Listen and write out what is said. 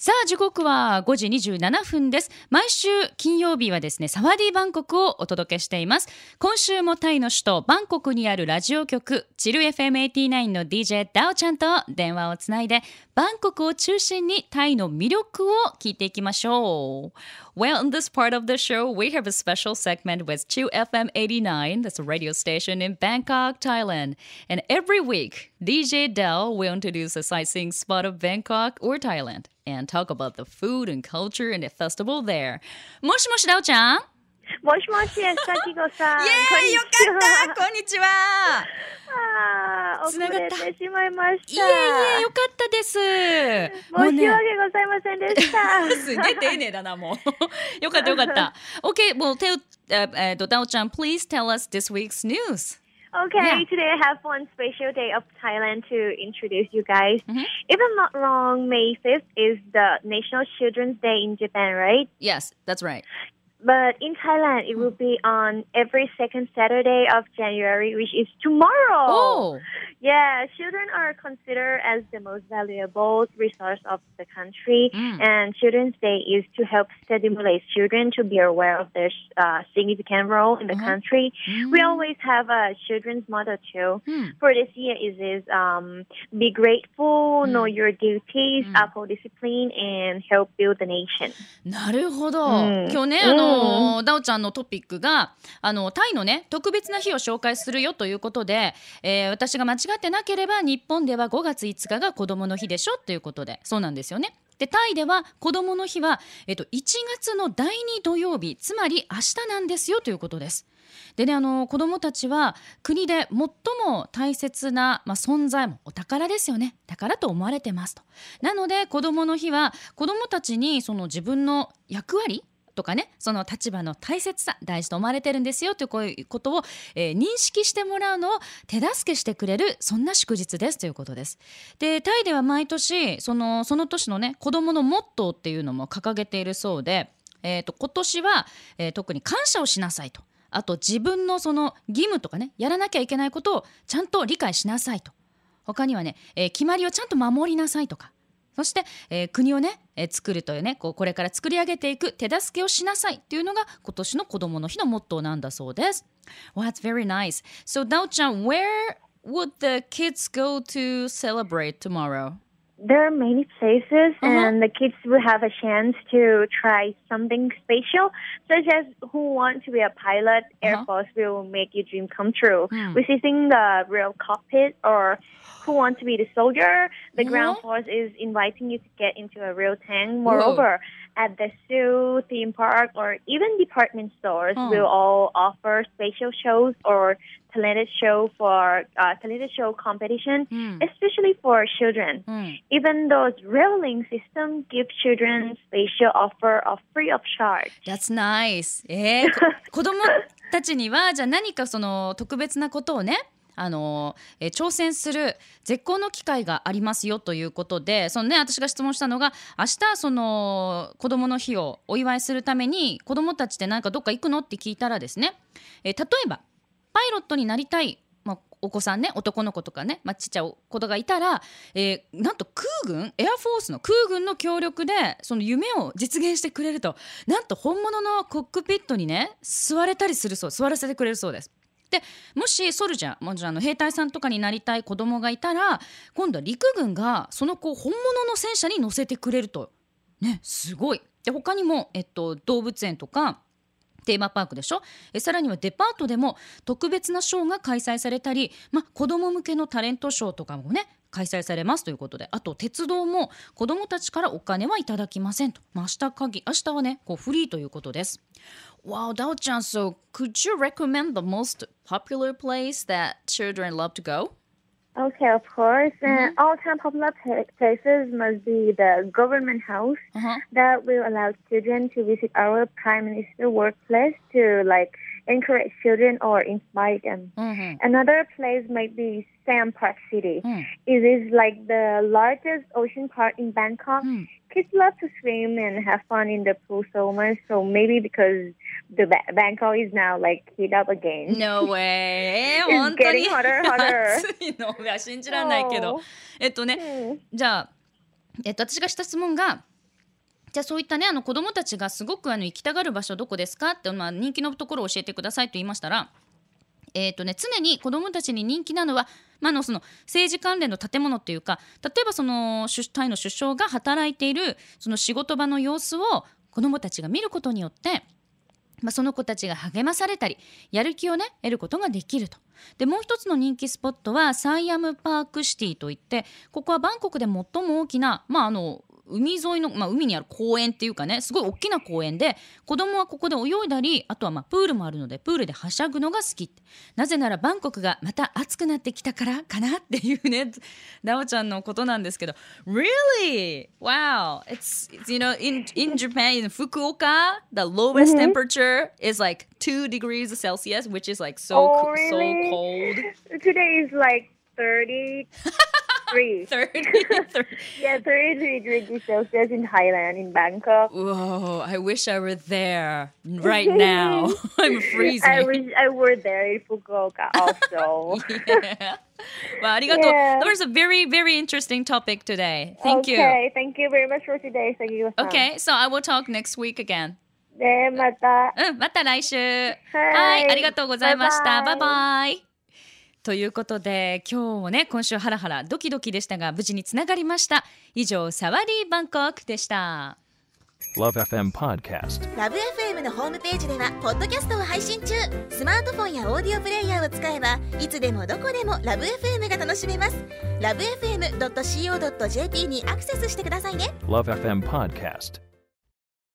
さあ時刻は5時27分です毎週金曜日はですねサワディバンコクをお届けしています今週もタイの首都バンコクにあるラジオ局チル FM89 の DJ ダオちゃんと電話をつないでバンコクを中心にタイの魅力を聞いていきましょう Well, in this part of the show, we have a special segment with Chu FM 89, that's a radio station in Bangkok, Thailand. And every week, DJ Dell will introduce a sightseeing spot of Bangkok or Thailand and talk about the food and culture and the festival there. もしもし、ダオちゃんもしもし、さきこさん。イエーイよかったこんにちはあー遅つながったれてしまいましいえいた。え、よかったです。申し訳ございませんでした。すげえ丁寧だな、もう。よかったよかった。Okay, well, tell, uh, uh, ダオちゃん、please tell us this week's news. Okay, Yeah. today I have one special day of Thailand to introduce you guys. Mhm. If I'm not wrong, May 5th is the National Children's Day in Japan, right? Yes, that's right. But in Thailand, it will be on every second Saturday of January, which is tomorrow. Oh, Yeah, children are considered as the most valuable resource of the country, Mm. and Children's Day is to help stimulate children to be aware of their uh, significant role in the Uh-huh. country. We always have a children's motto too. Hmm. For this year, is is um, be grateful, know your duties, Mm. uphold discipline, and help build the nation. なるほど。うん今日ね、あの、 ダオちゃんのトピックが、あの、タイのね、特別な日を紹介するよということで、えー私が間違ってなければ、日本では5月5日が子供の日でしょということで、そうなんですよね。で、タイでは子供の日は、えっと、1月の第2土曜日、つまり明日なんですよということです。でね、あの子供たちは国で最も大切な、まあ、存在もお宝ですよね。宝と思われてますと。なので子供の日は子供たちにその自分の役割とかねその立場の大切さ大事と思われてるんですよというこういうことを、えー認識してもらうのを手助けしてくれるそんな祝日ですということです。でタイでは毎年そのその年のね子供のモットーっていうのも掲げているそうで、えー、と今年は、えー特に感謝をしなさいとあと自分のその義務とかねやらなきゃいけないことをちゃんと理解しなさいと他にはね、えー決まりをちゃんと守りなさいとかそして、えー国をね、えー作るというねこうこれから作り上げていく手助けをしなさいっていうのが今年の子どもの日のモットーなんだそうです。Well, that's very nice. So, Dao-chan, where would the kids go to celebrate tomorrow? There are many places, Uh-huh. and the kids will have a chance to try something special, such as who want to be a pilot. Air Uh-huh. Force will make your dream come true. Hmm. Visiting the real cockpit, or who want to be the soldier. The ground Uh-huh. force is inviting you to get into a real tank. Moreover, at the zoo, theme park, or even department stores Huh. will all offer special shows or talented show for uh, talented show competition, Hmm. especially for children. うん、 Even those railing system give children special offer of free of charge. That's nice. えー、こ子供たちにはじゃあ何かその特別なことをね あのえ挑戦する絶好の機会がありますよということでそのね私が質問したのが明日その子供の日をお祝いするために子供たちって何かどっか行くのって聞いたらですね、え例えばパイロットになりたい、ま、お子さんね男の子とかね、まあ、ちっちゃい子がいたら、えーなんと空軍エアフォースの空軍の協力でその夢を実現してくれるとなんと本物のコックピットにね座れたりするそう座らせてくれるそうです。でもしソルジャーもちろんあの兵隊さんとかになりたい子供がいたら今度は陸軍がその子を本物の戦車に乗せてくれるとねすごい。で他にも、えっと、動物園とかテーマパークでしょ？えさらにはデパートでも特別なショーが開催されたり、まあ、子ども向けのタレントショーとかもね開催されますということであと鉄道も子どもたちからお金はいただきませんと、まあ、明日限明日はねこうフリーということです。Wow, Dao chan, so could you recommend the most popular place that children love to go? Okay, of course. Mm-hmm. Uh, all time popular places must be the government house uh-huh. that will allow children to visit our prime minister workplace to like encourage children or inspire them. Mm-hmm. Another place might be Sam Park City. Mm. It is like the largest ocean park in Bangkok. Mm. Kids love to swim and have fun in the pool so much. So maybe because the ba- Bangkok is now like heat up again. No way. 本当に.暑いのが信じられないけど Oh. えっとね Hmm. じゃあ、えっと、私がした質問がじゃあそういったねあの子どもたちがすごくあの行きたがる場所どこですか？って、まあ、人気のところを教えてくださいと言いましたら、えーとね、常に子どもたちに人気なのは、まあ、あのその政治関連の建物っていうか例えばその首タイの首相が働いているその仕事場の様子を子どもたちが見ることによってまあ、その子たちが励まされたりやる気をね得ることができると。でもう一つの人気スポットはサイアムパークシティといってここはバンコクで最も大きな、まあ、あの海沿いの、まあ、海にある公園っていうかねすごい大きな公園で子供はここで泳いだりあとはまあプールもあるのでプールではしゃぐのが好きなぜならバンコクがまた暑くなってきたからかなっていうねダオちゃんのことなんですけど Really? Wow it's, it's you know in, in Japan in Fukuoka the lowest Mhm. temperature is like 2 degrees Celsius which is like so, Oh, really? so cold Today is like 33. 30, 30 yeah, 33 degrees Celsius in Thailand, in Bangkok. Whoa, I wish I were there right now. I'm freezing. I wish I were there in Fukuoka also. yeah. Well, arigato. Yeah. That was a very, very interesting topic today. Thank okay, thank you very much for today. Thank you. you. Okay, so I will talk next week again. で、また。うん、また来週。ははいい、ありがとうございました。バイバイバイバイ。 ということで今日もね今週ハラハラドキドキでしたが無事につながりました。以上サワディーバンコクでした。Love FM Podcast. ラブ f m のホームページではポッドキャストを配信中。スマートフォンやオーディオプレイヤーを使えばいつでもどこでもラブ f m が楽しめます。ラブ FM.co.jp にアクセスしてくださいね。Love FM Podcast.